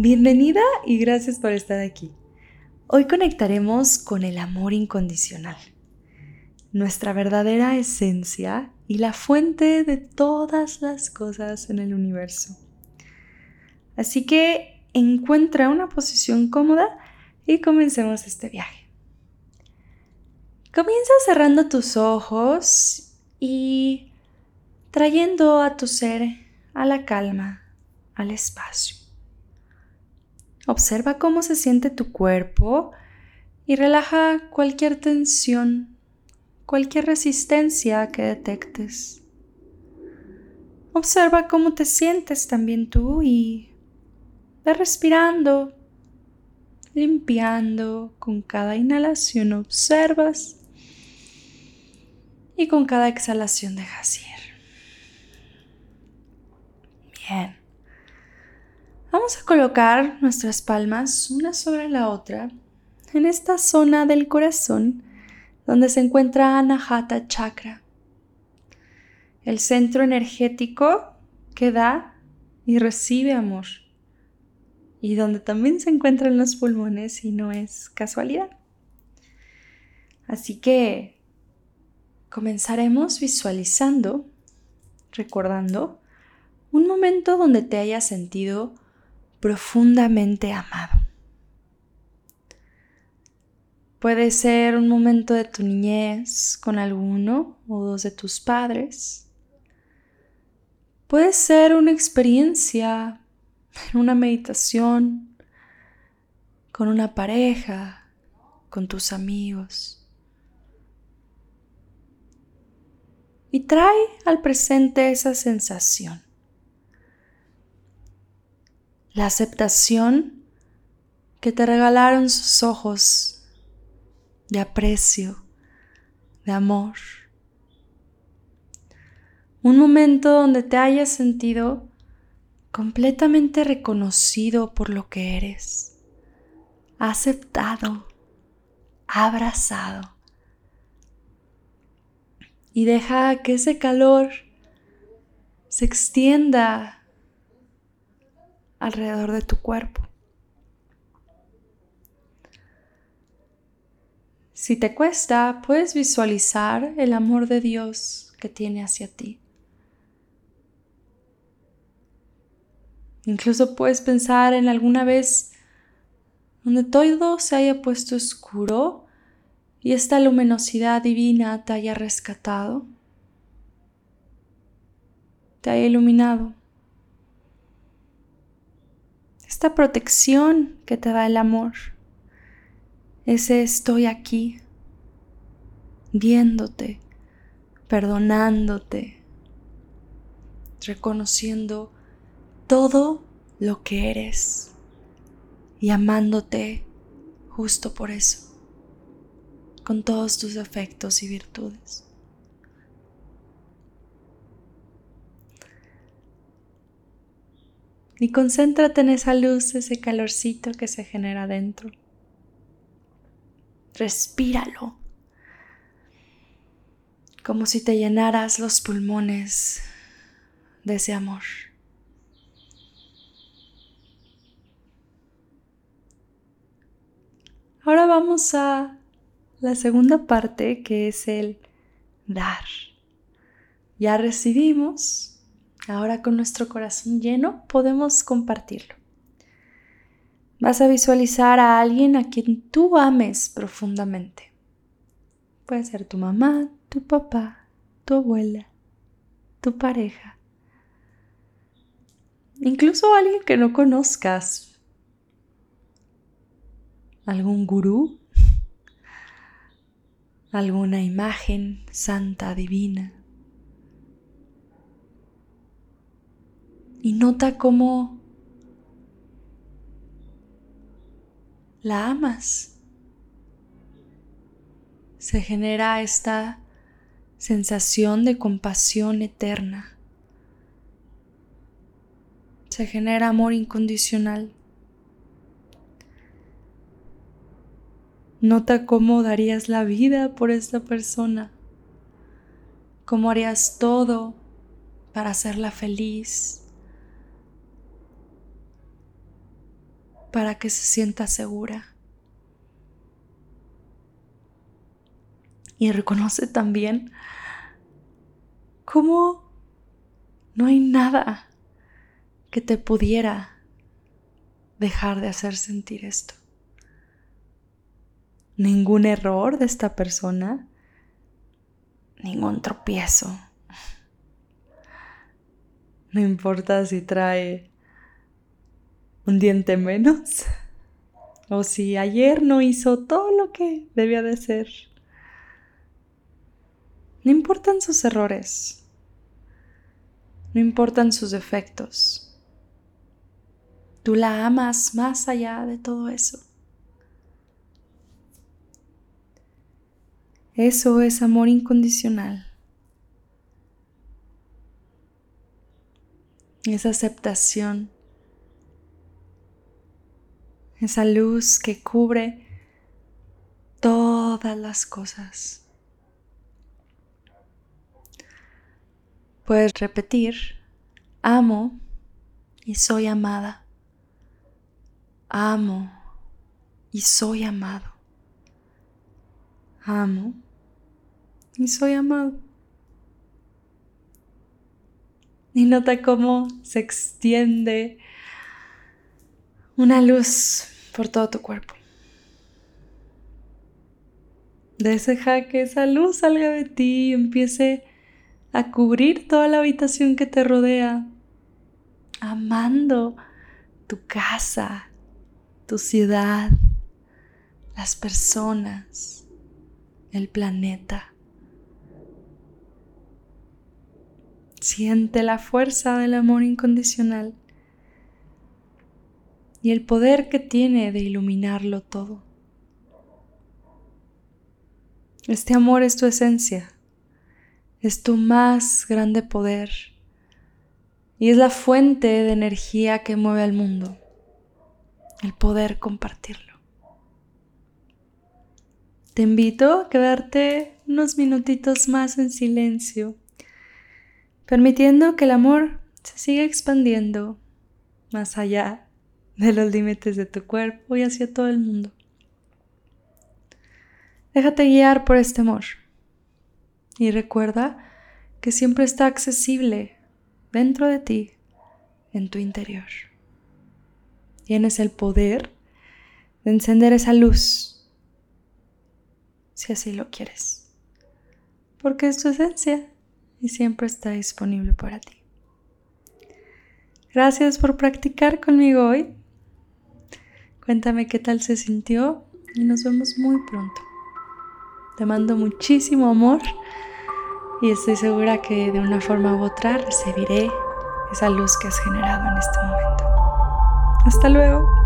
Bienvenida y gracias por estar aquí. Hoy conectaremos con el amor incondicional, nuestra verdadera esencia y la fuente de todas las cosas en el universo. Así que encuentra una posición cómoda y comencemos este viaje. Comienza cerrando tus ojos y trayendo a tu ser a la calma, al espacio. Observa cómo se siente tu cuerpo y relaja cualquier tensión, cualquier resistencia que detectes. Observa cómo te sientes también tú y ve respirando, limpiando. Con cada inhalación observas y con cada exhalación dejas ir. Bien. Vamos a colocar nuestras palmas una sobre la otra en esta zona del corazón donde se encuentra Anahata Chakra, el centro energético que da y recibe amor, y donde también se encuentran los pulmones y no es casualidad. Así que comenzaremos visualizando, recordando, un momento donde te hayas sentido profundamente amado. Puede ser un momento de tu niñez con alguno o dos de tus padres. Puede ser una experiencia en una meditación con una pareja, con tus amigos. Y trae al presente esa sensación la aceptación que te regalaron sus ojos de aprecio, de amor. Un momento donde te hayas sentido completamente reconocido por lo que eres, aceptado, abrazado. Y deja que ese calor se extienda alrededor de tu cuerpo. Si te cuesta, puedes visualizar el amor de Dios que tiene hacia ti. Incluso puedes pensar en alguna vez donde todo se haya puesto oscuro y esta luminosidad divina te haya rescatado, te haya iluminado esta protección que te da el amor, ese estoy aquí, viéndote, perdonándote, reconociendo todo lo que eres y amándote justo por eso, con todos tus afectos y virtudes. Y concéntrate en esa luz, ese calorcito que se genera dentro. Respíralo, como si te llenaras los pulmones de ese amor. Ahora vamos a la segunda parte que es el dar. Ya recibimos, Ahora con nuestro corazón lleno podemos compartirlo. Vas a visualizar a alguien a quien tú ames profundamente. Puede ser tu mamá, tu papá, tu abuela, tu pareja. Incluso alguien que no conozcas. Algún gurú. Alguna imagen santa, divina. Y nota cómo la amas. Se genera esta sensación de compasión eterna. Se genera amor incondicional. Nota cómo darías la vida por esta persona, cómo harías todo para hacerla feliz, para que se sienta segura. Y reconoce también cómo no hay nada que te pudiera dejar de hacer sentir esto. Ningún error de esta persona, ningún tropiezo. No importa si trae un diente menos o si ayer no hizo todo lo que debía de ser. No importan sus errores, no importan sus defectos. Tú la amas más allá de todo eso. Eso es amor incondicional. Esa aceptación. Esa luz que cubre todas las cosas. Puedes repetir, amo y soy amada amo y soy amado. Amo y soy amado. Y nota cómo se extiende una luz por todo tu cuerpo. Deja que esa luz salga de ti y empiece a cubrir toda la habitación que te rodea, amando tu casa, tu ciudad, las personas, el planeta. Siente la fuerza del amor incondicional y el poder que tiene de iluminarlo todo. Este amor es tu esencia, es tu más grande poder y es la fuente de energía que mueve al mundo el poder compartirlo. Te invito a quedarte unos minutitos más en silencio, permitiendo que el amor se siga expandiendo más allá de los límites de tu cuerpo y hacia todo el mundo. Déjate guiar por este amor y recuerda que siempre está accesible dentro de ti, en tu interior. Tienes el poder de encender esa luz, si así lo quieres, porque es tu esencia y siempre está disponible para ti. Gracias por practicar conmigo hoy. Cuéntame qué tal se sintió y nos vemos muy pronto. Te mando muchísimo amor y estoy segura que de una forma u otra recibiré esa luz que has generado en este momento. Hasta luego.